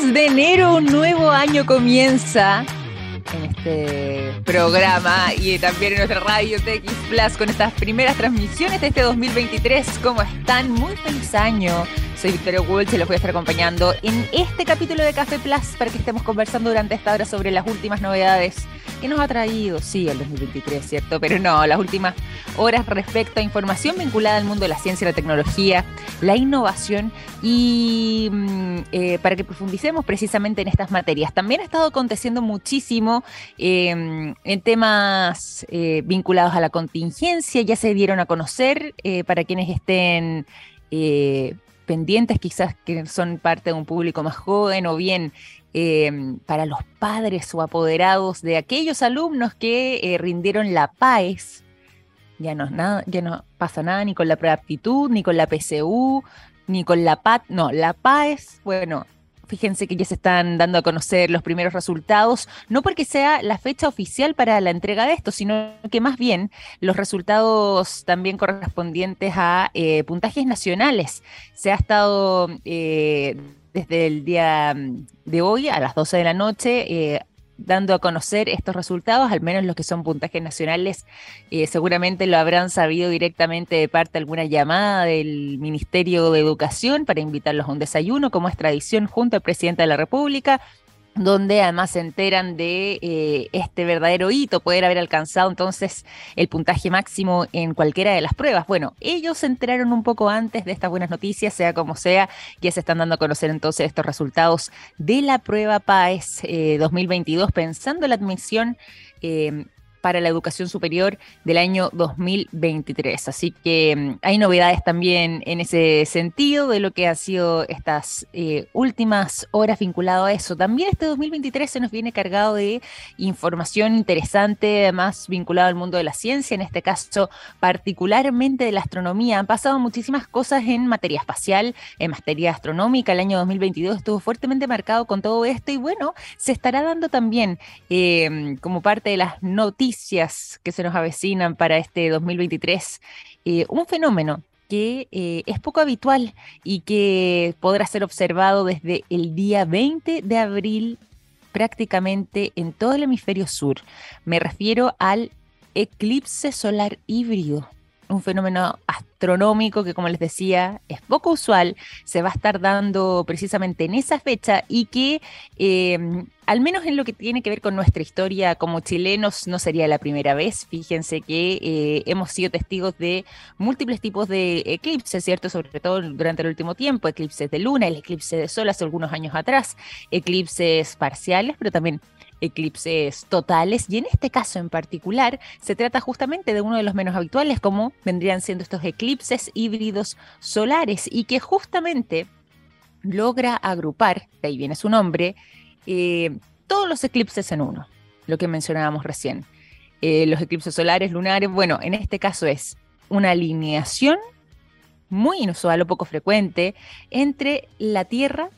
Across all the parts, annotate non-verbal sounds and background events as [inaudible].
10 de enero, un nuevo año comienza en este programa y también en nuestra radio TX Plus con estas primeras transmisiones de este 2023. ¿Cómo están? Muy feliz año. Soy Victoria Walsh y los voy a estar acompañando en este capítulo de Café Plus para que estemos conversando durante esta hora sobre las últimas novedades que nos ha traído, sí, el 2023, ¿cierto? Pero no, las últimas horas respecto a información vinculada al mundo de la ciencia, la tecnología, la innovación y mm, eh, para que profundicemos precisamente en estas materias. También ha estado aconteciendo muchísimo em, en temas eh, vinculados a la contingencia, ya se dieron a conocer eh, para quienes estén pendientes, quizás que son parte de un público más joven o bien em, para los padres o apoderados de aquellos alumnos que eh, rindieron la PAES. Ya no, nada, ya no pasa nada ni con la preaptitud, ni con la PCU, ni con la PAT. No, la PAES, bueno, Fíjense que ya se están dando a conocer los primeros resultados, no porque sea la fecha oficial para la entrega de esto, sino que más bien los resultados también correspondientes a eh, puntajes nacionales. Se ha estado eh, desde el día de hoy a las 12 de la noche eh, dando a conocer estos resultados, al menos los que son puntajes nacionales, eh, seguramente lo habrán sabido directamente de parte de alguna llamada del Ministerio de Educación para invitarlos a un desayuno, como es tradición, junto al presidente de la República donde además se enteran de eh, este verdadero hito, poder haber alcanzado entonces el puntaje máximo en cualquiera de las pruebas. Bueno, ellos se enteraron un poco antes de estas buenas noticias, sea como sea, ya se están dando a conocer entonces estos resultados de la prueba PAES 2022, eh, pensando en la admisión eh, para la educación superior del año 2023. Así que mm, hay novedades también en ese sentido de lo que ha sido estas eh, últimas horas vinculado a eso. También este 2023 se nos viene cargado de información interesante, además vinculado al mundo de la ciencia, en este caso particularmente de la astronomía. Han pasado muchísimas cosas en materia espacial, en materia astronómica. El año 2022 estuvo fuertemente marcado con todo esto y bueno, se estará dando también eh, como parte de las noticias que se nos avecinan para este 2023, eh, un fenómeno que eh, es poco habitual y que podrá ser observado desde el día 20 de abril prácticamente en todo el hemisferio sur. Me refiero al eclipse solar híbrido un fenómeno astronómico que, como les decía, es poco usual, se va a estar dando precisamente en esa fecha y que, em, al menos en lo que tiene que ver con nuestra historia como chilenos, no sería la primera vez. Fíjense que eh, hemos sido testigos de múltiples tipos de eclipses, ¿cierto? Sobre todo durante el último tiempo, eclipses de luna, el eclipse de sol hace algunos años atrás, eclipses parciales, pero también eclipses totales y en este caso en particular se trata justamente de uno de los menos habituales como vendrían siendo estos eclipses híbridos solares y que justamente logra agrupar, de ahí viene su nombre, eh, todos los eclipses en uno, lo que mencionábamos recién. Eh, los eclipses solares, lunares, bueno, en este caso es una alineación muy inusual o poco frecuente entre la Tierra,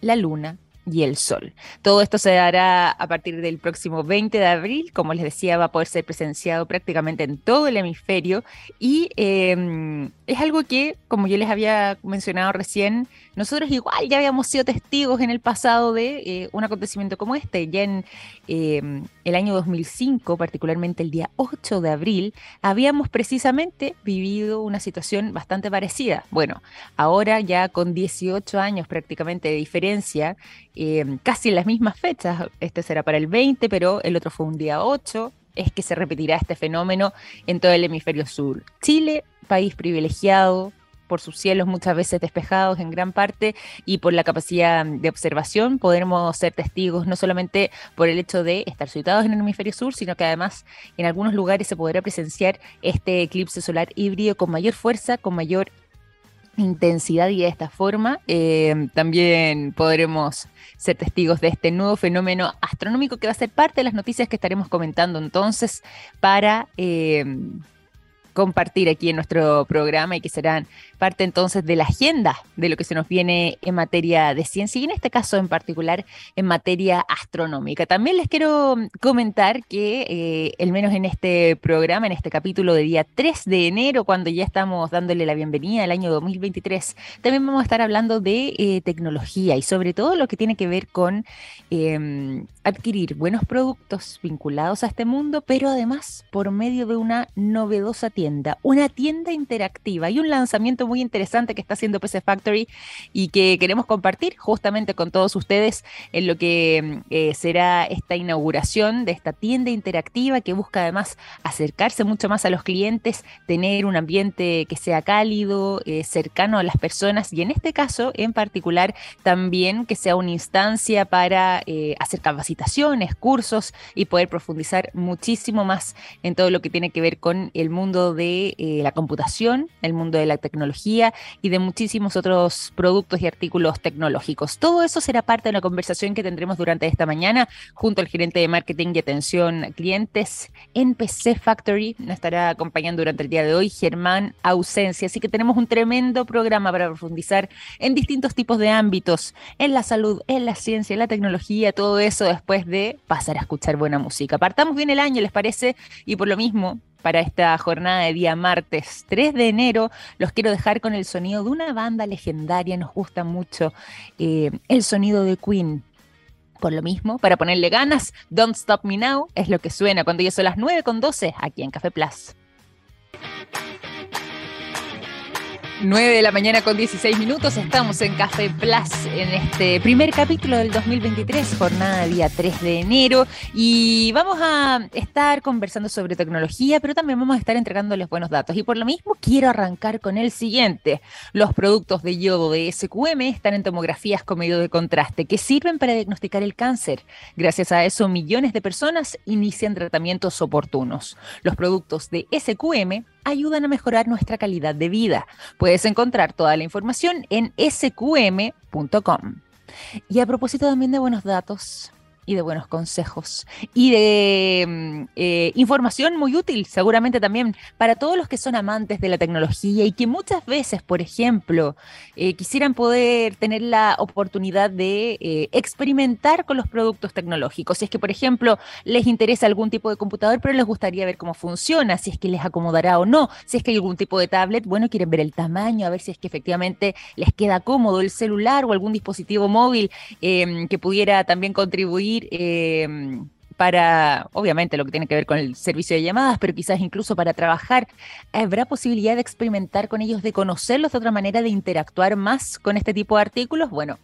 la Luna y el sol. Todo esto se dará a partir del próximo 20 de abril, como les decía, va a poder ser presenciado prácticamente en todo el hemisferio y em, es algo que, como yo les había mencionado recién, nosotros igual ya habíamos sido testigos en el pasado de eh, un acontecimiento como este, ya en em, el año 2005, particularmente el día 8 de abril, habíamos precisamente vivido una situación bastante parecida. Bueno, ahora ya con 18 años prácticamente de diferencia, em, casi en las mismas fechas, este será para el 20, pero el otro fue un día 8, es que se repetirá este fenómeno en todo el hemisferio sur. Chile, país privilegiado, por sus cielos muchas veces despejados en gran parte y por la capacidad de observación podremos ser testigos no solamente por el hecho de estar situados en el hemisferio sur, sino que además en algunos lugares se podrá presenciar este eclipse solar híbrido con mayor fuerza, con mayor intensidad y de esta forma eh, también podremos ser testigos de este nuevo fenómeno astronómico que va a ser parte de las noticias que estaremos comentando entonces para... Eh, compartir aquí en nuestro programa y que serán parte entonces de la agenda de lo que se nos viene en materia de ciencia y en este caso en particular en materia astronómica. También les quiero comentar que, eh, al menos en este programa, en este capítulo de día 3 de enero, cuando ya estamos dándole la bienvenida al año 2023, también vamos a estar hablando de eh, tecnología y sobre todo lo que tiene que ver con em, adquirir buenos productos vinculados a este mundo, pero además por medio de una novedosa tienda, una tienda interactiva y un lanzamiento muy interesante que está haciendo PC Factory y que queremos compartir justamente con todos ustedes en lo que mm, eh, será esta inauguración de esta tienda interactiva que busca además acercarse mucho más a los clientes, tener un ambiente que sea cálido, eh, cercano a las personas y en este caso en particular también que sea una instancia para eh, hacer capacitaciones, cursos y poder profundizar muchísimo más en todo lo que tiene que ver con el mundo de la computación, el mundo de la tecnología y de muchísimos otros productos y artículos tecnológicos. Todo eso será parte de la conversación que tendremos durante esta mañana junto al gerente de marketing y atención a clientes en PC Factory. Nos estará acompañando durante el día de hoy Germán Ausencia. Así que tenemos un tremendo programa para profundizar en distintos tipos de ámbitos, en la salud, en la ciencia, en la tecnología, todo eso después de pasar a escuchar buena música. Partamos bien el año, ¿les parece? Y por lo mismo, para esta jornada de día martes 3 de enero. Los quiero dejar con el sonido de una banda legendaria, nos gusta mucho eh, el sonido de Queen. Por lo mismo, para ponerle ganas, Don't Stop Me Now es lo que suena cuando ya son las 9 con 12 aquí en Café Plus. 9 de la mañana con 16 minutos, estamos en Café Plus en este primer capítulo del 2023, jornada día 3 de enero, y vamos a estar conversando sobre tecnología, pero también vamos a estar entregándoles buenos datos. Y por lo mismo quiero arrancar con el siguiente. Los productos de yodo de SQM están en tomografías con medio de contraste que sirven para diagnosticar el cáncer. Gracias a eso, millones de personas inician tratamientos oportunos. Los productos de SQM ayudan a mejorar nuestra calidad de vida. Puedes encontrar toda la información en sqm.com. Y a propósito también de buenos datos, y de buenos consejos y de mm, eh, información muy útil, seguramente también para todos los que son amantes de la tecnología y que muchas veces, por ejemplo, eh, quisieran poder tener la oportunidad de eh, experimentar con los productos tecnológicos. Si es que, por ejemplo, les interesa algún tipo de computador, pero les gustaría ver cómo funciona, si es que les acomodará o no, si es que hay algún tipo de tablet, bueno, quieren ver el tamaño, a ver si es que efectivamente les queda cómodo el celular o algún dispositivo móvil que pudiera también contribuir Em, para, obviamente, lo que tiene que ver con el servicio de llamadas, pero quizás incluso para trabajar, ¿habrá posibilidad de experimentar con ellos, de conocerlos de otra manera, de interactuar más con este tipo de artículos? Bueno,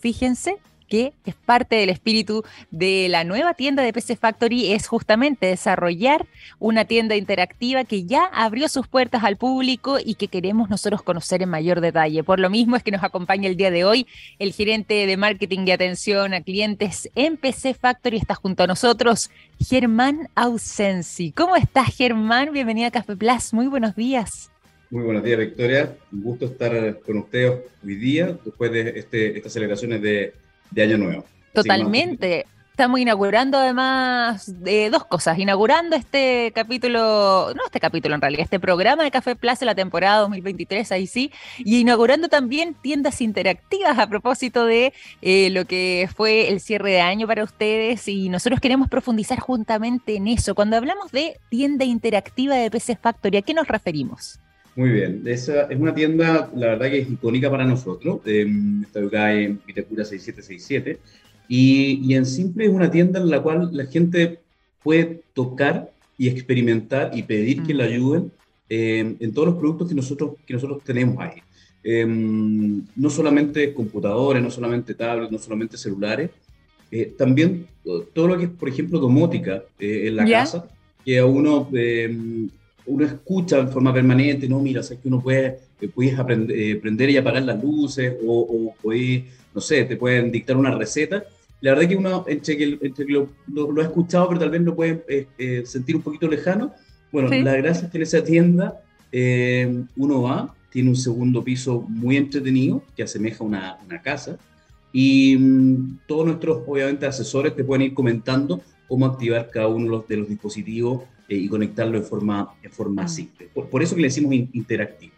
fíjense que es parte del espíritu de la nueva tienda de PC Factory, es justamente desarrollar una tienda interactiva que ya abrió sus puertas al público y que queremos nosotros conocer en mayor detalle. Por lo mismo es que nos acompaña el día de hoy el gerente de marketing y atención a clientes en PC Factory, está junto a nosotros, Germán Ausensi. ¿Cómo estás, Germán? Bienvenida a Café Plus, muy buenos días. Muy buenos días, Victoria. Un gusto estar con ustedes hoy día, después de este, estas celebraciones de de Año Nuevo. Totalmente. Estamos inaugurando además eh, dos cosas, inaugurando este capítulo, no este capítulo en realidad, este programa de Café Plaza, la temporada 2023, ahí sí, y inaugurando también tiendas interactivas a propósito de eh, lo que fue el cierre de año para ustedes y nosotros queremos profundizar juntamente en eso. Cuando hablamos de tienda interactiva de PC Factory, ¿a qué nos referimos? Muy bien, esa es una tienda, la verdad que es icónica para nosotros, eh, está ubicada en Vitacura 6767, y, y en simple es una tienda en la cual la gente puede tocar y experimentar y pedir que la ayuden eh, en todos los productos que nosotros, que nosotros tenemos ahí. Eh, no solamente computadores, no solamente tablets, no solamente celulares, eh, también todo lo que es, por ejemplo, domótica en la casa, que a uno uno escucha en forma permanente, no, mira, sabes que uno puede, eh, puedes aprender, eh, prender y apagar las luces, o, o puedes, no sé, te pueden dictar una receta. La verdad que uno, entre que, entre que lo, lo, ha escuchado, pero tal vez lo puede eh, sentir un poquito lejano. Bueno, la gracia es que en esa tienda uno va, tiene un segundo piso muy entretenido, que asemeja una, una casa, y mm, todos nuestros, obviamente, asesores te pueden ir comentando cómo activar cada uno de los, de los dispositivos y conectarlo en forma, en forma mm. simple. Por, eso que le decimos interactivo.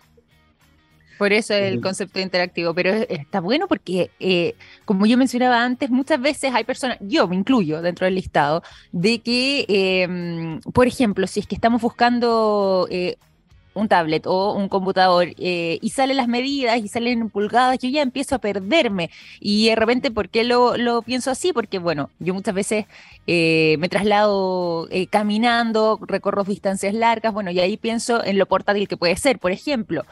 Por eso el concepto interactivo, pero está bueno porque, eh, como yo mencionaba antes, muchas veces hay personas, yo me incluyo dentro del listado, de que, em, por ejemplo, si es que estamos buscando eh, un tablet o un computador eh, y salen las medidas y salen pulgadas, yo ya empiezo a perderme. Y de repente, ¿por qué lo, pienso así? Porque, bueno, yo muchas veces eh, me traslado eh, caminando, recorro distancias largas, bueno, y ahí pienso en lo portátil que puede ser, por ejemplo.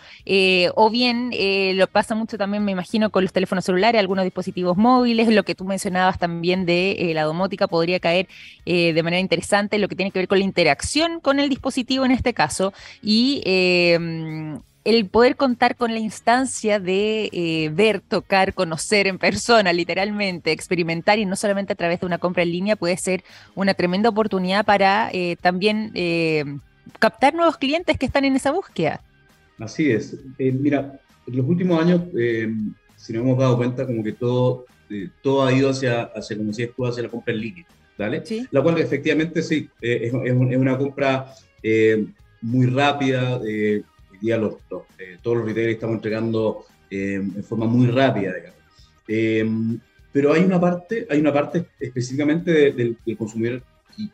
o bien lo pasa mucho también, me imagino, con los teléfonos celulares, algunos dispositivos móviles, lo que tú mencionabas también de la domótica podría caer de manera interesante, lo que tiene que ver con la interacción con el dispositivo en este caso. Y Em, el poder contar con la instancia de eh, ver, tocar, conocer en persona, literalmente, experimentar y no solamente a través de una compra en línea puede ser una tremenda oportunidad para eh, también captar nuevos clientes que están en esa búsqueda. Así es. Eh, mira, en los últimos años, si nos hemos dado cuenta, como que todo, todo ha ido hacia, hacia, como decías tú, hacia la compra en línea, ¿vale? La cual efectivamente sí, es, es, una compra muy rápida. Eh, hoy día los, eh, todos los retailers estamos entregando eh, en forma muy rápida. pero hay una parte, hay una parte específicamente del, consumidor, y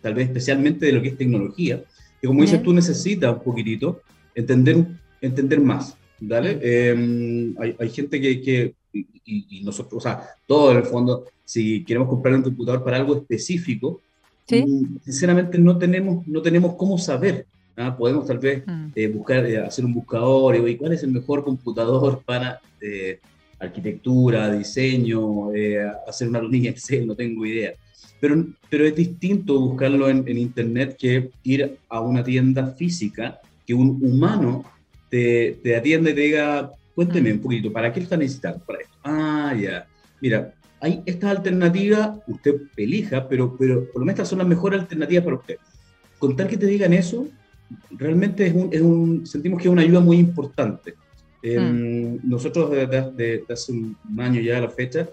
tal vez especialmente de lo que es tecnología, que como dices tú necesitas un poquitito entender, entender más. ¿dale? hay, hay, gente que, que y, nosotros, o sea, todo en el fondo, si queremos comprar un computador para algo específico, mm, sinceramente no tenemos, no tenemos cómo saber ¿ah? Podemos tal vez mm. eh, buscar, eh, hacer un buscador y cuál es el mejor computador [laughs] para eh, arquitectura, diseño, hacer una línea Excel, no tengo idea. Pero, pero es distinto buscarlo en, Internet que ir a una tienda física, que un humano te, te atienda y te diga, cuénteme mm. un poquito, ¿para qué está necesitando? Para esto. Ah, ya. Mira, hay esta alternativa, usted elija, pero, pero por lo menos estas son las mejores alternativas para usted. Contar que te digan eso realmente es un, es un, sentimos que es una ayuda muy importante. Em, mm. Nosotros desde, hace un año ya a la fecha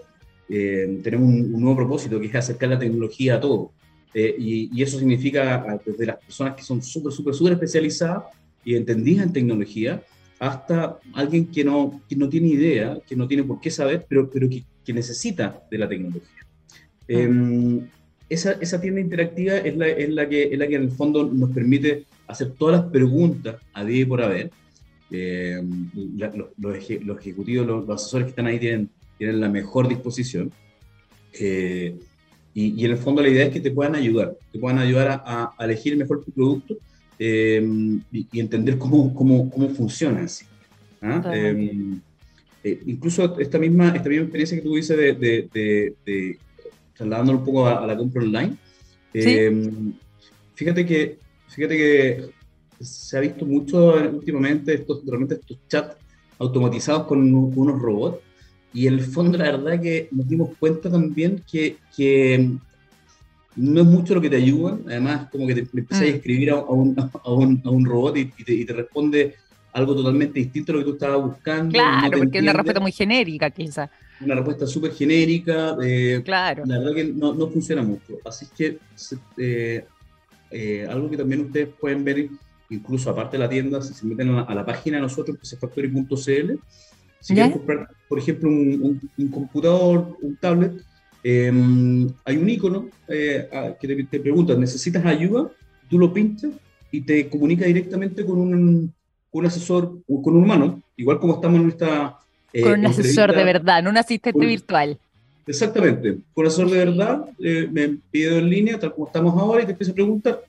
em, tenemos un, nuevo propósito que es acercar la tecnología a todo. Eh, y, y, eso significa desde las personas que son súper, súper, súper especializadas y entendidas en tecnología hasta alguien que no, que no tiene idea, que no tiene por qué saber, pero, pero que, que necesita de la tecnología. Mm. Em, esa, esa, tienda interactiva es la, es, la que, es la que en el fondo nos permite hacer todas las preguntas a día y por haber. Eh, los, ejecutivos, los, asesores que están ahí tienen, tienen la mejor disposición. Eh, y, en el fondo la idea es que te puedan ayudar, te puedan ayudar a, elegir mejor tu producto eh, y, entender cómo, cómo, cómo funciona así. ¿ah? incluso esta misma, esta misma experiencia que tú dices de, de, de, trasladándolo un poco a, la compra online, fíjate que Fíjate que se ha visto mucho últimamente estos, realmente estos chats automatizados con, unos robots y en el fondo la verdad que nos dimos cuenta también que, que no es mucho lo que te ayuda, además como que te empecé a mm. escribir a, un, a, un, a un, robot y, te, te, responde algo totalmente distinto a lo que tú estabas buscando. Claro, porque es una respuesta muy genérica quizás. Una respuesta súper genérica. Eh, claro. La verdad que no, no, funciona mucho. Así que eh, eh, algo que también ustedes pueden ver, incluso aparte de la tienda, si se meten a la, página de nosotros, que es factory.cl, si quieren comprar, por ejemplo, un, computador, un tablet, em, hay un icono eh, que te, pregunta, ¿necesitas ayuda? Tú lo pinchas y te comunica directamente con un, un asesor, con un humano, igual como estamos en esta... Eh, con un asesor de verdad, no un asistente virtual. Exactamente. Eso de verdad, eh, me pido en línea, tal como estamos ahora, y te empiezo a preguntar,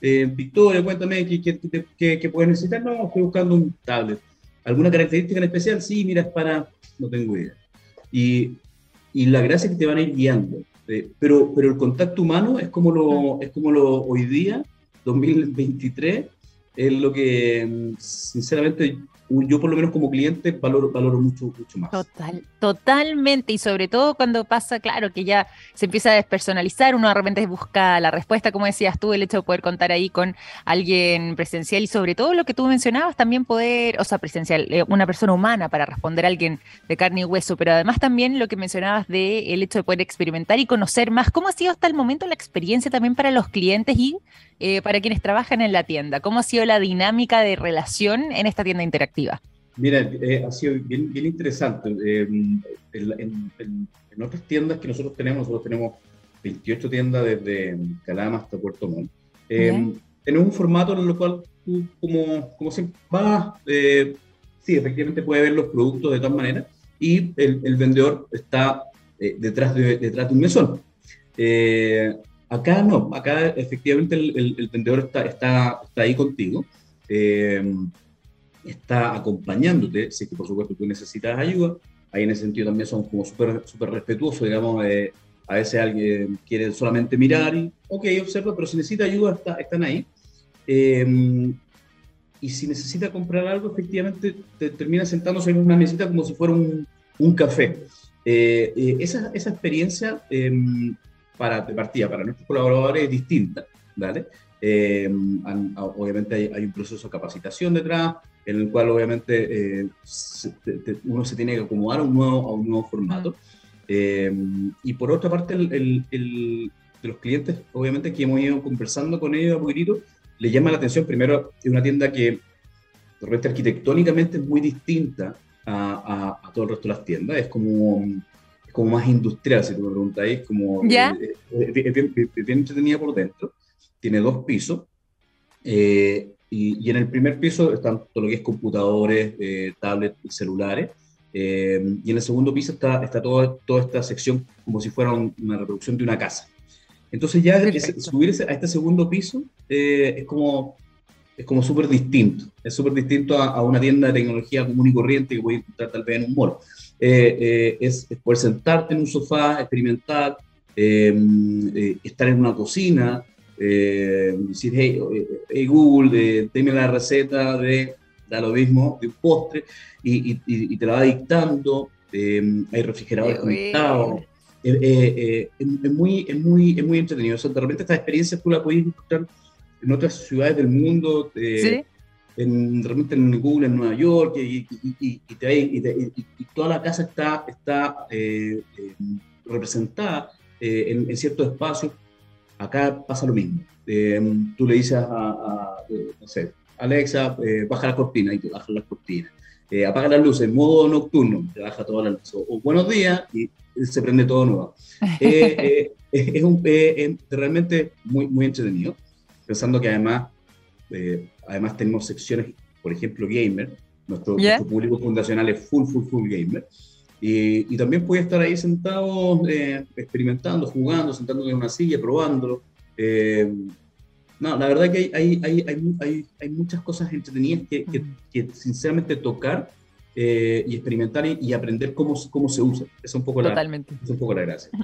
eh, Victoria, cuéntame, ¿qué, puedes necesitar? No, estoy buscando un tablet. ¿Alguna característica en especial? Sí, mira, es para... No tengo idea. Y, y la gracia es que te van a ir guiando. Eh, pero, pero el contacto humano es como lo, es como lo hoy día, 2023, es lo que, sinceramente, yo por lo menos como cliente valoro, valoro mucho, mucho más. Total, totalmente, y sobre todo cuando pasa, claro, que ya se empieza a despersonalizar, uno de repente busca la respuesta, como decías tú, el hecho de poder contar ahí con alguien presencial y sobre todo lo que tú mencionabas, también poder, o sea, presencial, eh, una persona humana para responder a alguien de carne y hueso, pero además también lo que mencionabas de el hecho de poder experimentar y conocer más, ¿cómo ha sido hasta el momento la experiencia también para los clientes y eh, para quienes trabajan en la tienda? ¿Cómo ha sido la dinámica de relación en esta tienda interactiva? Mira, eh, ha sido bien, bien interesante. Eh, en, en, otras tiendas que nosotros tenemos, nosotros tenemos 28 tiendas desde Calama hasta Puerto Montt. tenemos un formato en el cual tú, como, como siempre, vas, sí, efectivamente puedes ver los productos de todas maneras y el, el vendedor está detrás, de, detrás de un mesón. Acá no, acá efectivamente el, vendedor está, está, está, ahí contigo, eh, está acompañándote, si que por supuesto tú necesitas ayuda, ahí en ese sentido también son como súper super respetuosos, digamos, eh, a veces alguien quiere solamente mirar y, ok, observa, pero si necesita ayuda está, están ahí. Eh, y si necesita comprar algo, efectivamente te termina sentándose en una mesita como si fuera un, un café. esa, esa, experiencia para, de partida para nuestros colaboradores es distinta, ¿vale? Eh, obviamente hay, un proceso de capacitación detrás, en el cual obviamente eh, uno se tiene que acomodar a un nuevo, a un nuevo formato. Eh, y por otra parte, el, el, de los clientes, obviamente que hemos ido conversando con ellos a poquitito, le llama la atención, primero, es una tienda que repente arquitectónicamente es muy distinta a, a, a, todo el resto de las tiendas, es como como más industrial, si tú me preguntáis, como ¿Ya? Eh, eh, es, bien, entretenida por dentro, tiene dos pisos, eh, y, y, en el primer piso están todo lo que es computadores, tablets, celulares, y en el segundo piso está, está toda, toda esta sección como si fuera una reproducción de una casa. Entonces ya subirse a este segundo piso es como es como súper distinto, es súper distinto a, a, una tienda de tecnología común y corriente que voy a encontrar tal vez en un mall. Eh, eh, es, poder sentarte en un sofá, experimentar, eh, estar en una cocina, decir, hey, Google, dime la receta de, da lo mismo, de un postre, y, y, te la va dictando, hay refrigeradores conectados. es, muy, es, muy, es muy entretenido. de repente estas experiencias tú las puedes encontrar en otras ciudades del mundo. ¿Sí? en, realmente en Google en Nueva York y, toda la casa está, está eh, eh, representada eh, en, ciertos espacios. Acá pasa lo mismo. tú le dices a, no sé, Alexa, baja la cortina y te baja la cortina. apaga las luces modo nocturno, te baja todas las luces. O, buenos días y se prende todo nuevo. [laughs] es, un, realmente muy, muy entretenido, pensando que además además tenemos secciones, por ejemplo, gamer. Nuestro, público fundacional es full, full, full gamer. Y, y también puede estar ahí sentado, eh, experimentando, jugando, sentándose en una silla, probándolo. Eh, no, la verdad que hay, hay, hay, hay, hay muchas cosas entretenidas que, que, que sinceramente tocar eh, y experimentar y, aprender cómo, cómo se usa. Es un poco Totalmente. La, es un poco la gracia. [laughs]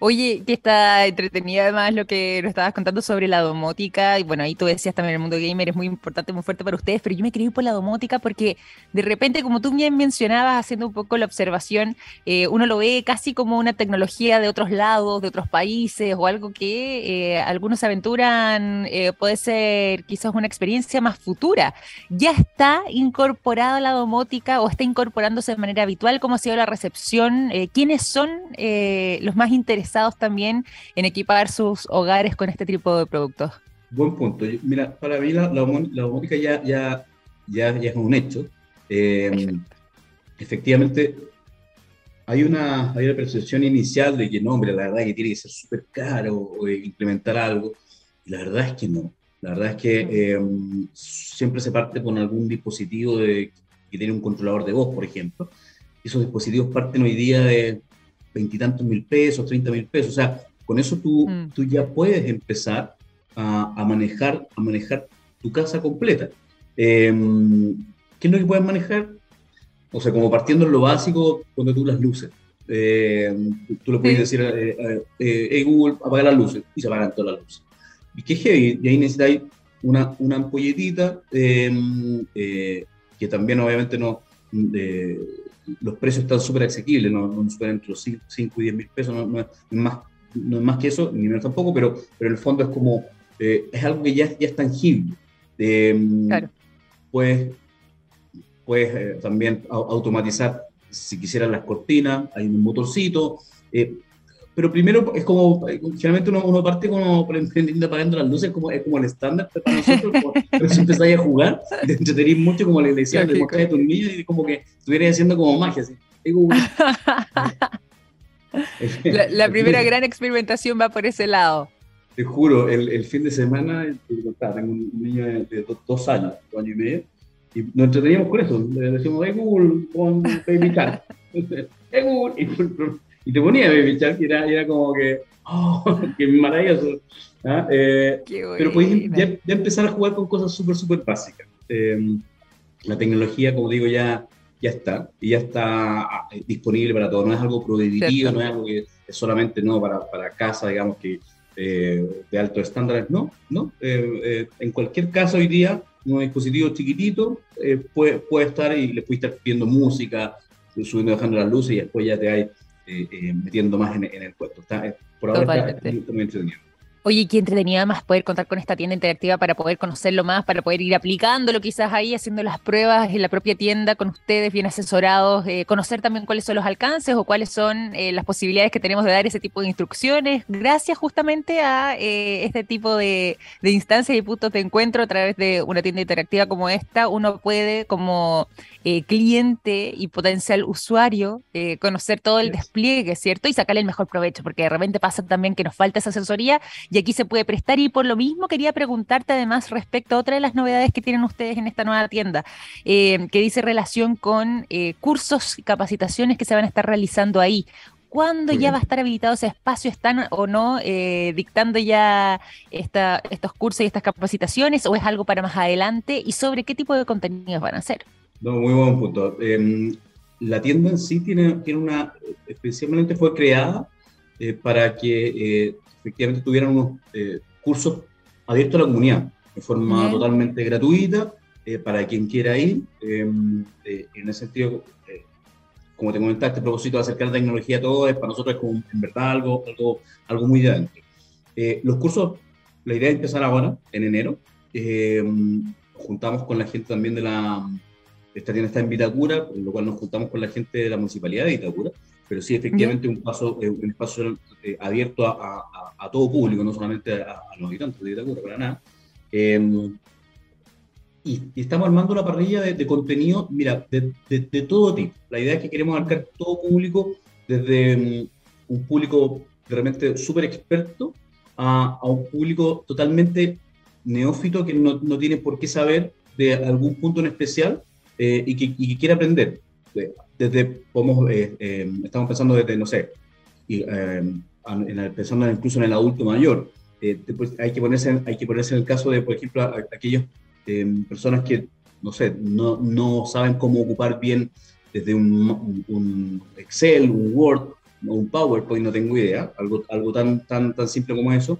Oye, que está entretenida además lo que nos estabas contando sobre la domótica, y bueno, ahí tú decías también el mundo gamer es muy importante, muy fuerte para ustedes, pero yo me quería ir por la domótica porque de repente, como tú bien mencionabas, haciendo un poco la observación, eh, uno lo ve casi como una tecnología de otros lados, de otros países, o algo que eh, algunos aventuran, eh, puede ser quizás una experiencia más futura. ¿Ya está incorporada la domótica o está incorporándose de manera habitual? ¿Cómo ha sido la recepción? ¿Quiénes son los más interesantes? también en equipar sus hogares con este tipo de productos? Buen punto. Mira, para mí la, domótica ya, ya, ya, ya, es un hecho. Eh, efectivamente, hay una, hay una percepción inicial de que no, hombre, la verdad es que tiene que ser súper caro implementar algo. Y la verdad es que no. La verdad es que eh, siempre se parte con algún dispositivo de, que tiene un controlador de voz, por ejemplo. Esos dispositivos parten hoy día de veintitantos mil pesos, treinta mil pesos. O sea, con eso tú, mm. tú ya puedes empezar a, a, manejar, a manejar tu casa completa. Em, ¿Qué es lo que puedes manejar? O sea, como partiendo en lo básico, cuando tú las luces. Em, tú le puedes decir, eh, eh, Google, apaga las luces, y se apagan todas las luces. ¿Y qué heavy? Y ahí necesitáis una, una ampolletita, em, eh, que también obviamente no, los precios están súper asequibles, no, no superan entre los 5 y 10 mil pesos, no, es más, no es más que eso, ni menos tampoco, pero, pero en el fondo es como, eh, es algo que ya, ya es tangible. claro. Pues, puedes también automatizar, si quisieran las cortinas, hay un motorcito, eh, pero primero es como, generalmente uno, uno parte como apagando las luces, como, es como el estándar para nosotros, pero si empezáis a jugar, [laughs] te entretenís mucho como le decían, de mostrar a tus niños y como que estuvieras haciendo como magia, así. [laughs] la, primera [laughs] gran experimentación va por ese lado. Te juro, el, el fin de semana, tengo un niño de, dos, años, dos años y medio, y nos entreteníamos con eso. Le decimos, hey Google, con Baby Cat. hey Google, y y te ponía Baby Shark y era, era como que, oh, [laughs] qué maravilloso. ¿ah? Eh, pero podéis ya, empezar a jugar con cosas súper, súper básicas. Em, la tecnología, como digo, ya, ya está, y ya está ah, disponible para todo. No es algo prohibitivo, no es algo que es solamente no para, para casa, digamos que eh, de altos estándares, no, no. Eh, en cualquier caso, hoy día, un dispositivo chiquitito puede, puede estar y le puedes estar pidiendo música, subiendo, dejando las luces y después ya te hay eh, eh, metiendo más en, el puesto. Está, eh, por ahora está muy entretenido. Oye, qué entretenido más poder contar con esta tienda interactiva para poder conocerlo más, para poder ir aplicándolo quizás ahí, haciendo las pruebas en la propia tienda con ustedes, bien asesorados, eh, conocer también cuáles son los alcances o cuáles son eh, las posibilidades que tenemos de dar ese tipo de instrucciones, gracias justamente a eh, este tipo de, instancias y puntos de encuentro a través de una tienda interactiva como esta, uno puede como cliente y potencial usuario conocer todo el despliegue, ¿cierto? Y sacarle el mejor provecho, porque de repente pasa también que nos falta esa asesoría y aquí se puede prestar. Y por lo mismo quería preguntarte además respecto a otra de las novedades que tienen ustedes en esta nueva tienda, eh, que dice relación con eh, cursos y capacitaciones que se van a estar realizando ahí. ¿Cuándo ya va a estar habilitado ese espacio? ¿Están o no eh, dictando ya esta, estos cursos y estas capacitaciones o es algo para más adelante? ¿Y sobre qué tipo de contenidos van a ser? No, muy buen punto. Em, la tienda en sí tiene, tiene una, especialmente fue creada para que efectivamente tuvieran unos eh, cursos abiertos a la comunidad, de forma totalmente gratuita, eh, para quien quiera ir. Em, eh, en ese sentido, como te comentaste, el propósito de acercar la tecnología a todos, para nosotros es como en verdad algo, algo, algo muy de adentro. los cursos, la idea es empezar ahora, en enero. Em, juntamos con la gente también de la... Esta tienda está en Vitacura, por lo cual nos juntamos con la gente de la Municipalidad de Vitacura pero sí efectivamente un paso, eh, un paso eh, abierto a, a, todo público, no solamente a, los habitantes de Itacura, para nada. Em, y, estamos armando una parrilla de, contenido, mira, de, de, todo tipo. La idea es que queremos abarcar todo público, desde mm, un público realmente súper experto a, un público totalmente neófito que no, no, tiene por qué saber de algún punto en especial eh, y, que, y, que, quiere aprender desde, podemos, eh, eh, estamos pensando desde, no sé, y, eh, en pensando incluso en el adulto mayor. Después hay, que ponerse, hay que ponerse en el caso de, por ejemplo, aquellas personas que, no sé, no, no, saben cómo ocupar bien desde un, un, Excel, un Word un PowerPoint, no tengo idea, algo, algo tan, tan, tan simple como eso.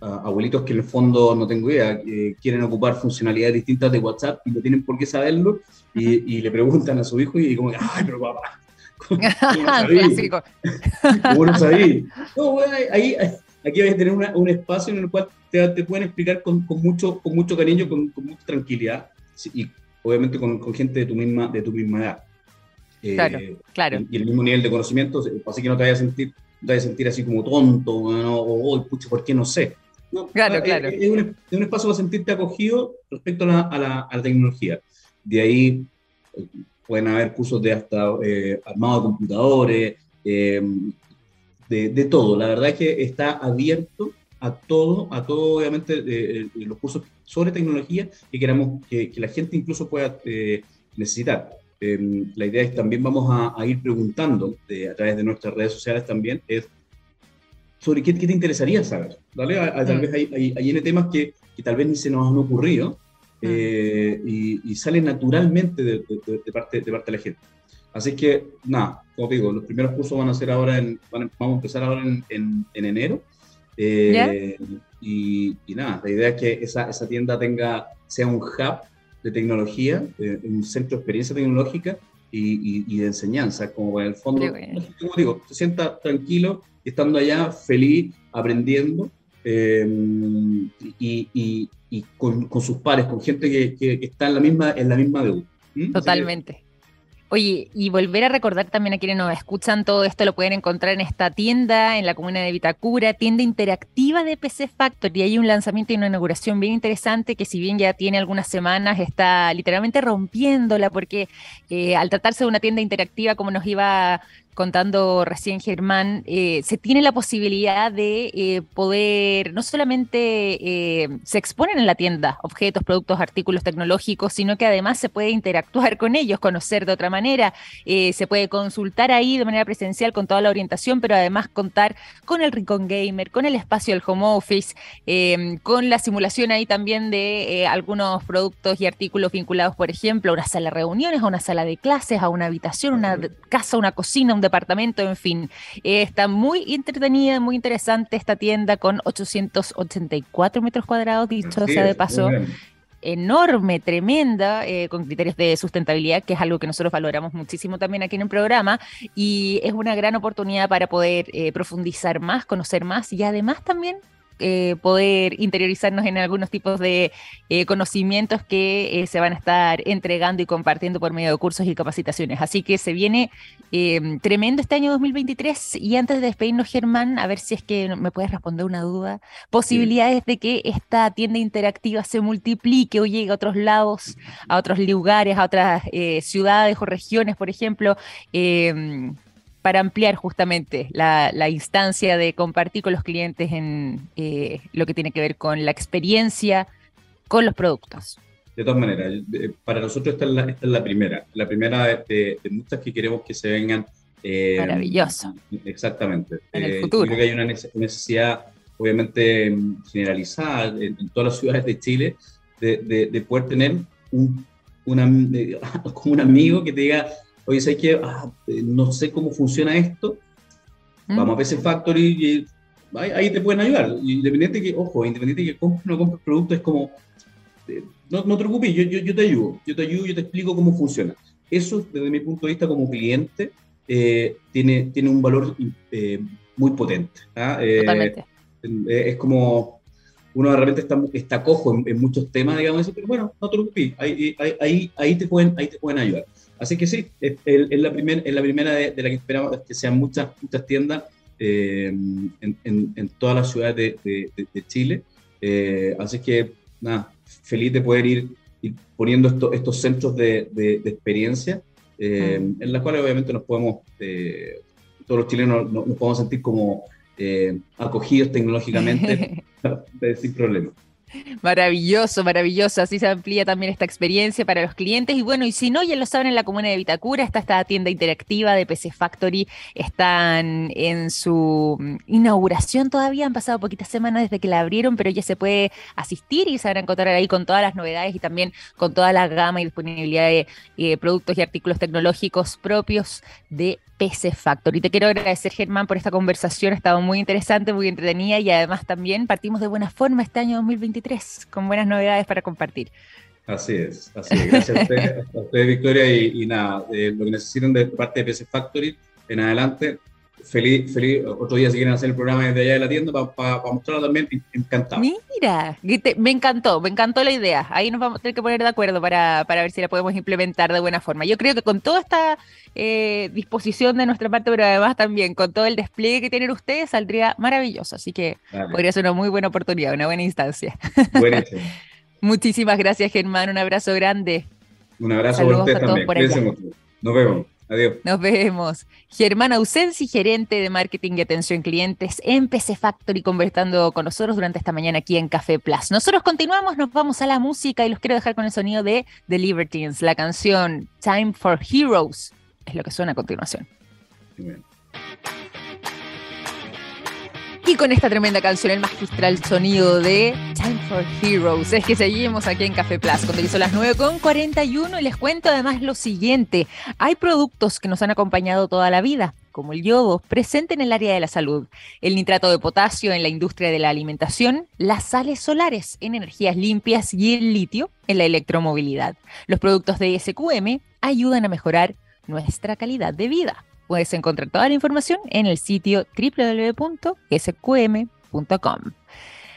Abuelitos que en el fondo, no tengo idea, quieren ocupar funcionalidades distintas de WhatsApp y no tienen por qué saberlo y, le preguntan a su hijo y como, ay, pero papá, [laughs] ¿cómo no sabí? No, bueno, ahí, aquí vas a tener un espacio en el cual te, te pueden explicar con, con, mucho, con mucho cariño, con, con mucha tranquilidad y obviamente con, con, gente de tu misma, de tu misma edad. Eh, claro, claro. Y, el mismo nivel de conocimiento, así que no te vayas a sentir, no te vayas a sentir así como tonto, o, oh, pucha, ¿por qué no sé? No, claro, claro. Es, un, es, un, espacio para sentirte acogido respecto a la, a la, a la tecnología. De ahí eh, pueden haber cursos de hasta eh, armado de computadores, eh, de, todo. La verdad es que está abierto a todo, a todo, obviamente, los cursos sobre tecnología que queramos que, la gente incluso pueda necesitar. la idea es también vamos a, ir preguntando a través de nuestras redes sociales también es sobre qué, te interesaría saber. ¿vale? tal mm. vez hay, hay, temas que, que, tal vez ni se nos han ocurrido Mm. Eh, y, sale naturalmente de, parte, de parte de la gente. Así que, nada, como digo, los primeros cursos van a ser ahora, en, vamos a empezar ahora en, en, enero. Eh, y, y, nada, la idea es que esa, esa, tienda tenga, sea un hub de tecnología, un centro de experiencia tecnológica y, de enseñanza, como en el fondo, como digo, se sienta tranquilo, estando allá, feliz, aprendiendo eh, y, con, sus pares, con gente que, está en la misma, en la misma deuda. Totalmente. Oye, y volver a recordar también a quienes nos escuchan, todo esto lo pueden encontrar en esta tienda, en la comuna de Vitacura, tienda interactiva de PC Factory. Hay un lanzamiento y una inauguración bien interesante que si bien ya tiene algunas semanas, está literalmente rompiéndola porque eh, al tratarse de una tienda interactiva, como nos iba contando recién Germán, eh, se tiene la posibilidad de eh, poder, no solamente eh, se exponen en la tienda objetos, productos, artículos tecnológicos, sino que además se puede interactuar con ellos, conocer de otra manera, se puede consultar ahí de manera presencial con toda la orientación, pero además contar con el Rincón Gamer, con el espacio del home office, con la simulación ahí también de algunos productos y artículos vinculados, por ejemplo, a una sala de reuniones, a una sala de clases, a una habitación, una casa, una cocina, un departamento, en fin. Eh, está muy entretenida, muy interesante esta tienda con 884 metros cuadrados, dicho sea de paso. Enorme, tremenda, eh, con criterios de sustentabilidad, que es algo que nosotros valoramos muchísimo también aquí en el programa, y es una gran oportunidad para poder eh, profundizar más, conocer más y además también eh, poder interiorizarnos en algunos tipos de eh, conocimientos que eh, se van a estar entregando y compartiendo por medio de cursos y capacitaciones. Así que se viene tremendo este año 2023 y antes de despedirnos, Germán, a ver si es que me puedes responder una duda. Posibilidades de que esta tienda interactiva se multiplique o llegue a otros lados, a otros lugares, a otras ciudades o regiones, por ejemplo para ampliar justamente la, instancia de compartir con los clientes en eh, lo que tiene que ver con la experiencia con los productos. De todas maneras, para nosotros esta es la, esta es la primera, la primera de, muchas que queremos que se vengan. Eh, Maravilloso. Exactamente. En el futuro. Eh, creo que hay una necesidad, obviamente, generalizada en, todas las [laughs] ciudades de Chile de, poder tener un, [laughs] como un amigo que te diga, oye, ¿sabes qué? Ah, eh, no sé cómo funciona esto, mm. vamos a PC Factory y ahí, te pueden ayudar. Independiente que, ojo, independiente que compres o no compres producto, es como, eh, no, no te preocupes, yo, yo, te ayudo, yo te ayudo, yo te explico cómo funciona. Eso, desde mi punto de vista como cliente, eh, tiene, tiene un valor muy potente. ¿ah? Totalmente. es como, uno de repente está, está cojo en, muchos temas, digamos, pero bueno, no te preocupes, ahí, ahí, ahí, te pueden, ahí te pueden ayudar. Así que sí, es, la, la primera de, la que esperamos que sean muchas, muchas tiendas eh, en, todas las ciudades de, Chile. Eh, así que, nada, feliz de poder ir, poniendo estos centros de, experiencia, eh, mm. en las cuales obviamente nos podemos, todos los chilenos nos, podemos sentir como acogidos tecnológicamente [laughs] [laughs] sin problema. Maravilloso, maravilloso. Así se amplía también esta experiencia para los clientes. Y bueno, y si no, ya lo saben, en la comuna de Vitacura está esta tienda interactiva de PC Factory. Están en su mm, inauguración todavía. Han pasado poquitas semanas desde que la abrieron, pero ya se puede asistir y se van a encontrar ahí con todas las novedades y también con toda la gama y disponibilidad de eh, productos y artículos tecnológicos propios de PC Factory. Te quiero agradecer, Germán, por esta conversación. Ha estado muy interesante, muy entretenida y además también partimos de buena forma este año 2023 con buenas novedades para compartir. Así es, así es. Gracias a ustedes, [laughs] Victoria, y, nada, eh, lo que necesiten de parte de PC Factory en adelante, feliz, feliz, otro día si quieren hacer el programa desde allá de la tienda para mostrarlo también, encantado. Mira, me encantó, me encantó la idea. Ahí nos vamos a tener que poner de acuerdo para, para ver si la podemos implementar de buena forma. Yo creo que con toda esta eh, disposición de nuestra parte, pero además también con todo el despliegue que tienen ustedes, saldría maravilloso. Así que podría ser una muy buena oportunidad, una buena instancia. Buenísimo. [laughs] Muchísimas gracias, Germán. Un abrazo grande. Un abrazo a ustedes también. Nos vemos. Adiós. Nos vemos. Germán Ausensi, gerente de marketing y atención clientes en PC Factory, conversando con nosotros durante esta mañana aquí en Café Plus. Nosotros continuamos, nos vamos a la música y los quiero dejar con el sonido de The Libertines, la canción Time for Heroes. Es lo que suena a continuación. Y con esta tremenda canción, el magistral sonido de Time for Heroes, es que seguimos aquí en Café Plus, cuando son las 9.41 y les cuento además lo siguiente, hay productos que nos han acompañado toda la vida, como el yodo, presente en el área de la salud, el nitrato de potasio en la industria de la alimentación, las sales solares en energías limpias y el litio en la electromovilidad. Los productos de SQM ayudan a mejorar nuestra calidad de vida. Puedes encontrar toda la información en el sitio www.sqm.com.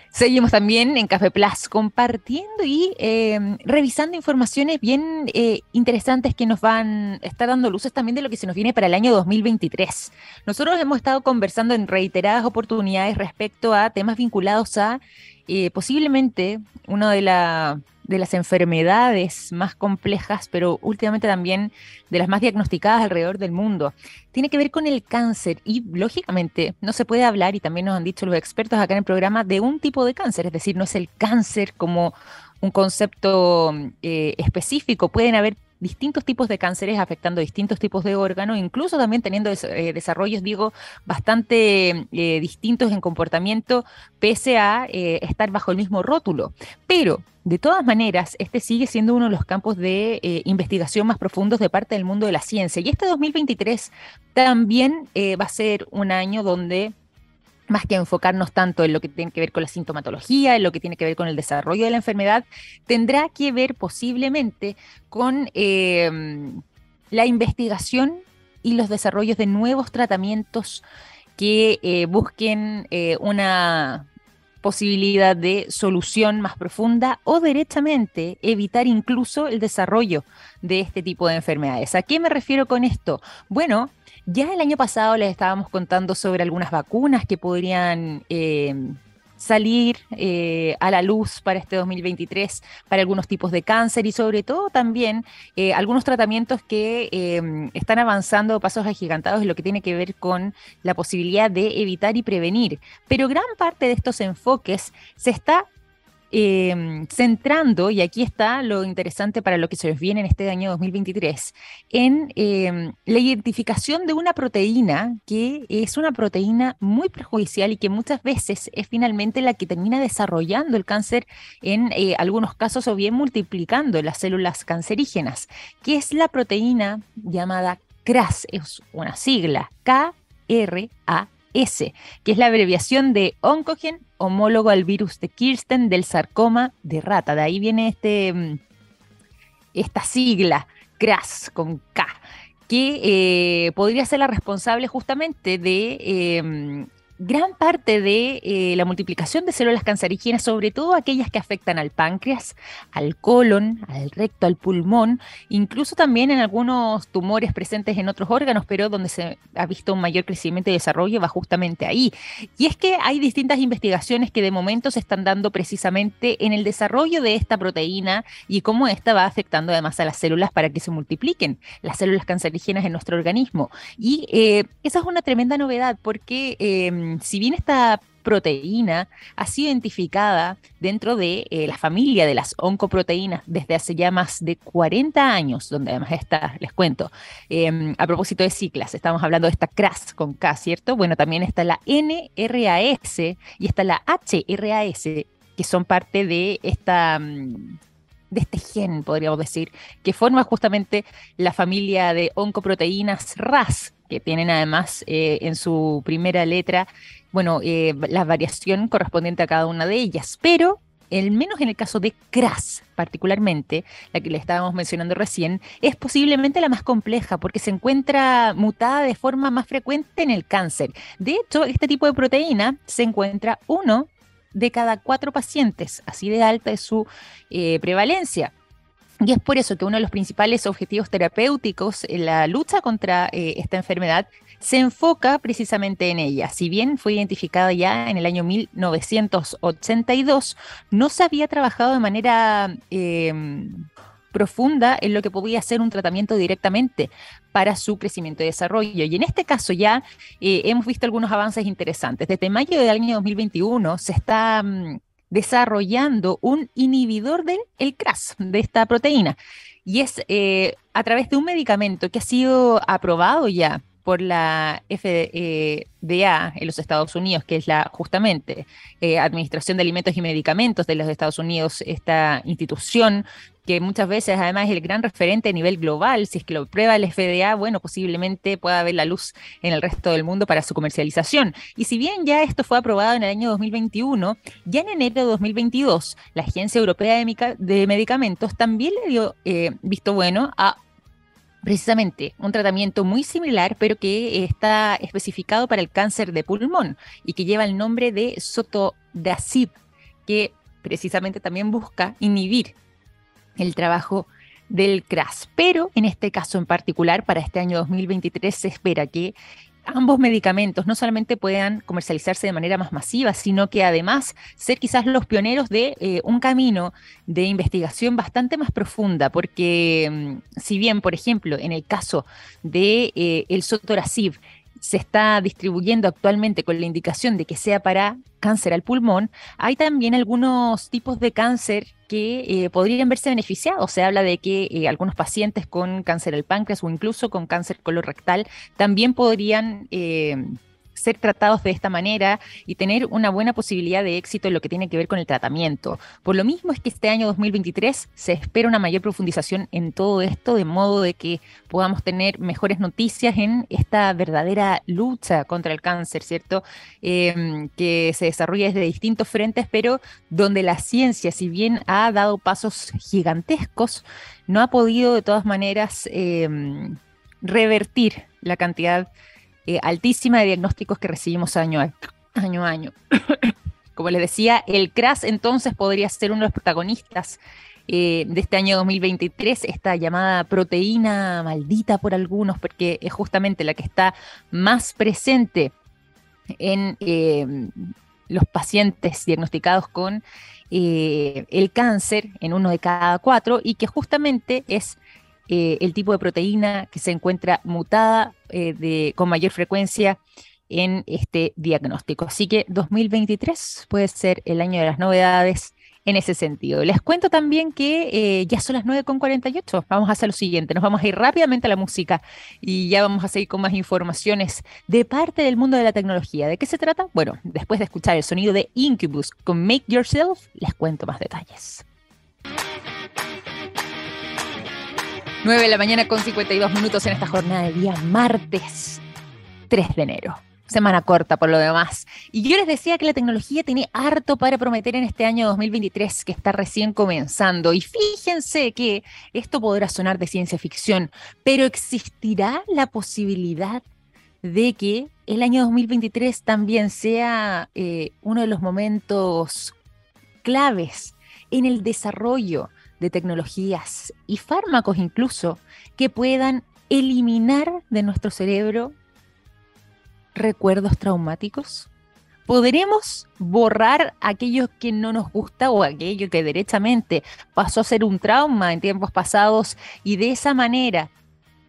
Seguimos también en Café Plus compartiendo y eh, revisando informaciones bien eh, interesantes que nos van a estar dando luces también de lo que se nos viene para el año 2023. Nosotros hemos estado conversando en reiteradas oportunidades respecto a temas vinculados a eh, posiblemente uno de la de las enfermedades más complejas, pero últimamente también de las más diagnosticadas alrededor del mundo. Tiene que ver con el cáncer y lógicamente no se puede hablar, y también nos han dicho los expertos acá en el programa, de un tipo de cáncer, es decir, no es el cáncer como un concepto eh, específico, pueden haber distintos tipos de cánceres afectando distintos tipos de órganos, incluso también teniendo eh, desarrollos, digo, bastante eh, distintos en comportamiento, pese a eh, estar bajo el mismo rótulo. Pero, de todas maneras, este sigue siendo uno de los campos de investigación más profundos de parte del mundo de la ciencia. Y este 2023 también va a ser un año donde más que enfocarnos tanto en lo que tiene que ver con la sintomatología, en lo que tiene que ver con el desarrollo de la enfermedad, tendrá que ver posiblemente con em, la investigación y los desarrollos de nuevos tratamientos que eh, busquen eh, una posibilidad de solución más profunda o derechamente evitar incluso el desarrollo de este tipo de enfermedades. ¿A qué me refiero con esto? Bueno, ya el año pasado les estábamos contando sobre algunas vacunas que podrían eh, salir eh, a la luz para este 2023 para algunos tipos de cáncer y sobre todo también eh, algunos tratamientos que están avanzando pasos agigantados en lo que tiene que ver con la posibilidad de evitar y prevenir. Pero gran parte de estos enfoques se está Em, centrando, y aquí está lo interesante para lo que se nos viene en este año 2023, en em, la identificación de una proteína que es una proteína muy perjudicial y que muchas veces es finalmente la que termina desarrollando el cáncer en eh, algunos casos o bien multiplicando las células cancerígenas, que es la proteína llamada CRAS, es una sigla, K-R-A Que es la abreviación de Oncogen, homólogo al virus de Kirsten del sarcoma de rata. De ahí viene este, mm, esta sigla, CRAS con K, que eh, podría ser la responsable justamente de em, gran parte de eh, la multiplicación de células cancerígenas, sobre todo aquellas que afectan al páncreas, al colon, al recto, al pulmón, incluso también en algunos tumores presentes en otros órganos, pero donde se ha visto un mayor crecimiento y desarrollo va justamente ahí. Y es que hay distintas investigaciones que de momento se están dando precisamente en el desarrollo de esta proteína y cómo esta va afectando además a las células para que se multipliquen las células cancerígenas en nuestro organismo. Y eh, esa es una tremenda novedad porque em, si bien esta proteína ha sido identificada dentro de eh, la familia de las oncoproteínas desde hace ya más de 40 años, donde además está, les cuento, em, a propósito de ciclas, estamos hablando de esta CRAS con K, ¿cierto? Bueno, también está la NRAS y está la HRAS, que son parte de esta... Mm, de este gen, podríamos decir, que forma justamente la familia de oncoproteínas RAS, que tienen además eh, en su primera letra, bueno, eh, la variación correspondiente a cada una de ellas, pero el menos en el caso de CRAS particularmente, la que le estábamos mencionando recién, es posiblemente la más compleja porque se encuentra mutada de forma más frecuente en el cáncer. De hecho, este tipo de proteína se encuentra uno de cada cuatro pacientes, así de alta es su eh, prevalencia. Y es por eso que uno de los principales objetivos terapéuticos en la lucha contra eh, esta enfermedad se enfoca precisamente en ella. Si bien fue identificada ya en el año 1982, no se había trabajado de manera em, profunda en lo que podía ser un tratamiento directamente para su crecimiento y desarrollo. Y en este caso ya eh, hemos visto algunos avances interesantes. Desde mayo del año 2021 se está mm, desarrollando un inhibidor del el CRAS, de esta proteína. Y es eh, a través de un medicamento que ha sido aprobado ya por la FDA en los Estados Unidos, que es la justamente eh, Administración de Alimentos y Medicamentos de los Estados Unidos, esta institución que muchas veces además es el gran referente a nivel global, si es que lo prueba el FDA, bueno, posiblemente pueda ver la luz en el resto del mundo para su comercialización. Y si bien ya esto fue aprobado en el año 2021, ya en enero de 2022, la Agencia Europea de, Medicamentos también le dio eh, visto bueno a precisamente un tratamiento muy similar, pero que está especificado para el cáncer de pulmón y que lleva el nombre de Sotodacib, que precisamente también busca inhibir el trabajo del CRAS. Pero en este caso en particular, para este año 2023, se espera que ambos medicamentos no solamente puedan comercializarse de manera más masiva, sino que además ser quizás los pioneros de eh, un camino de investigación bastante más profunda, porque mm, si bien, por ejemplo, en el caso de eh, el sotorasib se está distribuyendo actualmente con la indicación de que sea para cáncer al pulmón, hay también algunos tipos de cáncer que eh, podrían verse beneficiados. Se habla de que eh, algunos pacientes con cáncer al páncreas o incluso con cáncer colorectal también podrían eh, ser tratados de esta manera y tener una buena posibilidad de éxito en lo que tiene que ver con el tratamiento. Por lo mismo es que este año 2023 se espera una mayor profundización en todo esto, de modo de que podamos tener mejores noticias en esta verdadera lucha contra el cáncer, ¿cierto? Em, que se desarrolla desde distintos frentes, pero donde la ciencia, si bien ha dado pasos gigantescos, no ha podido de todas maneras em, revertir la cantidad eh, altísima de diagnósticos que recibimos año a año. [coughs] Como les decía, el CRAS entonces podría ser uno de los protagonistas eh, de este año 2023, esta llamada proteína maldita por algunos, porque es justamente la que está más presente en eh, los pacientes diagnosticados con el cáncer en uno de cada cuatro y que justamente es eh, el tipo de proteína que se encuentra mutada eh, de, con mayor frecuencia en este diagnóstico. Así que 2023 puede ser el año de las novedades en ese sentido. Les cuento también que eh, ya son las 9.48. Vamos a hacer lo siguiente, nos vamos a ir rápidamente a la música y ya vamos a seguir con más informaciones de parte del mundo de la tecnología. ¿De qué se trata? Bueno, después de escuchar el sonido de Incubus con Make Yourself, les cuento más detalles. 9 de la mañana con 52 minutos en esta jornada de día martes 3 de enero. Semana corta por lo demás. Y yo les decía que la tecnología tiene harto para prometer en este año 2023 que está recién comenzando. Y fíjense que esto podrá sonar de ciencia ficción, pero existirá la posibilidad de que el año 2023 también sea eh, uno de los momentos claves en el desarrollo de tecnologías y fármacos incluso que puedan eliminar de nuestro cerebro recuerdos traumáticos? ¿Podremos borrar aquello que no nos gusta o aquello que derechamente pasó a ser un trauma en tiempos pasados y de esa manera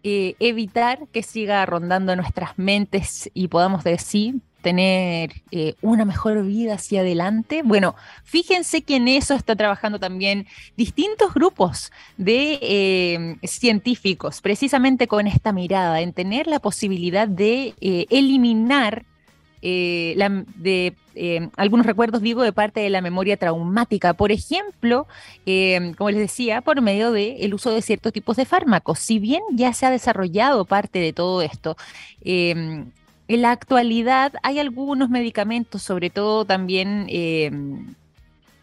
eh, evitar que siga rondando nuestras mentes y podamos decir, tener eh, una mejor vida hacia adelante. Bueno, fíjense que en eso está trabajando también distintos grupos de eh, científicos, precisamente con esta mirada, en tener la posibilidad de eh, eliminar de, algunos recuerdos, digo, de parte de la memoria traumática. Por ejemplo, como les decía, por medio del uso de ciertos tipos de fármacos. Si bien ya se ha desarrollado parte de todo esto, en la actualidad hay algunos medicamentos, sobre todo también eh,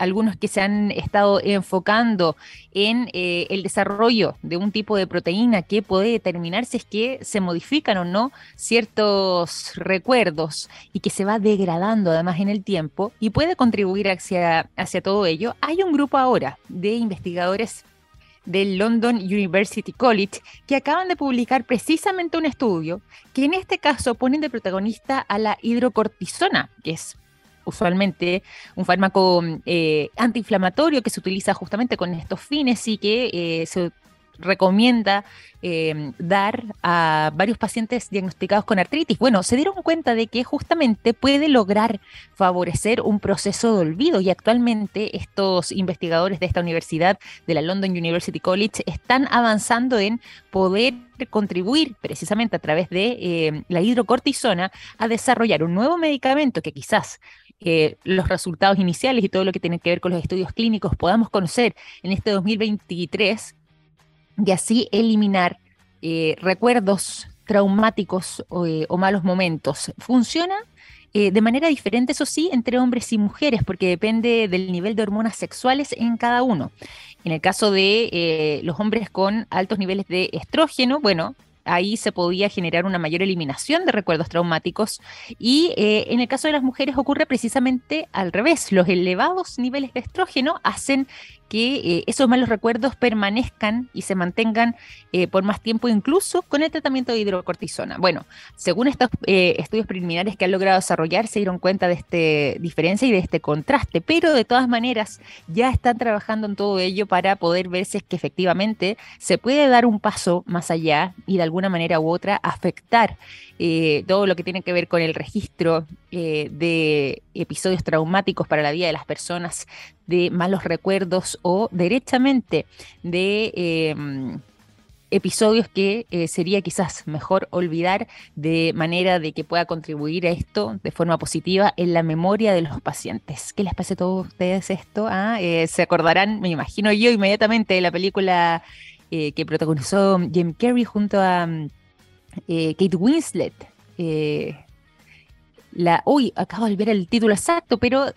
algunos que se han estado enfocando en eh, el desarrollo de un tipo de proteína que puede determinar si es que se modifican o no ciertos recuerdos y que se va degradando además en el tiempo y puede contribuir hacia, hacia todo ello. Hay un grupo ahora de investigadores del London University College, que acaban de publicar precisamente un estudio que en este caso ponen de protagonista a la hidrocortisona, que es usualmente un fármaco eh, antiinflamatorio que se utiliza justamente con estos fines y que eh, se recomienda em, dar a varios pacientes diagnosticados con artritis. Bueno, se dieron cuenta de que justamente puede lograr favorecer un proceso de olvido y actualmente estos investigadores de esta universidad, de la London University College, están avanzando en poder contribuir precisamente a través de em, la hidrocortisona a desarrollar un nuevo medicamento que quizás eh, los resultados iniciales y todo lo que tiene que ver con los estudios clínicos podamos conocer en este 2023 y así eliminar eh, recuerdos traumáticos eh, o, malos momentos. Funciona de manera diferente, eso sí, entre hombres y mujeres, porque depende del nivel de hormonas sexuales en cada uno. En el caso de los hombres con altos niveles de estrógeno, bueno, ahí se podía generar una mayor eliminación de recuerdos traumáticos y eh, en el caso de las mujeres ocurre precisamente al revés. Los elevados niveles de estrógeno hacen que eh, esos malos recuerdos permanezcan y se mantengan eh, por más tiempo, incluso con el tratamiento de hidrocortisona. Bueno, según estos eh, estudios preliminares que han logrado desarrollar, se dieron cuenta de esta diferencia y de este contraste, pero de todas maneras ya están trabajando en todo ello para poder ver si es que efectivamente se puede dar un paso más allá y de alguna manera u otra afectar todo lo que tiene que ver con el registro de episodios traumáticos para la vida de las personas, de malos recuerdos o derechamente de em, episodios que eh, sería quizás mejor olvidar de manera de que pueda contribuir a esto de forma positiva en la memoria de los pacientes. ¿Qué les parece a todos ustedes esto? Ah, eh, se acordarán, me imagino yo inmediatamente, de la película eh, que protagonizó Jim Carrey junto a Kate Winslet. La, uy, acabo de ver el título exacto, pero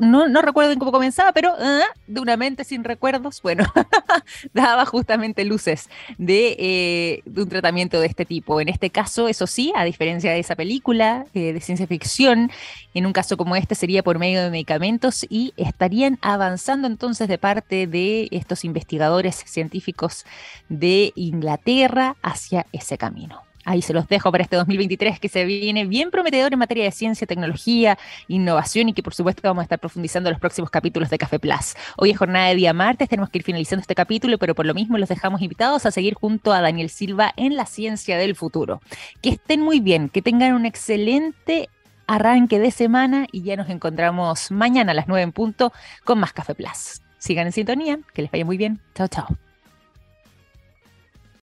no, no recuerdo cómo comenzaba, pero ah, de una mente sin recuerdos, bueno, [laughs] daba justamente luces eh, de, un tratamiento de este tipo. En este caso, eso sí, a diferencia de esa película eh, de ciencia ficción, en un caso como este sería por medio de medicamentos y estarían avanzando entonces de parte de estos investigadores científicos de Inglaterra hacia ese camino. Ahí se los dejo para este 2023 que se viene bien prometedor en materia de ciencia, tecnología, innovación y que por supuesto vamos a estar profundizando en los próximos capítulos de Café Plus. Hoy es jornada de día martes, tenemos que ir finalizando este capítulo, pero por lo mismo los dejamos invitados a seguir junto a Daniel Silva en la ciencia del futuro. Que estén muy bien, que tengan un excelente arranque de semana y ya nos encontramos mañana a las 9 en punto con más Café Plus. Sigan en sintonía, que les vaya muy bien. Chao, chao.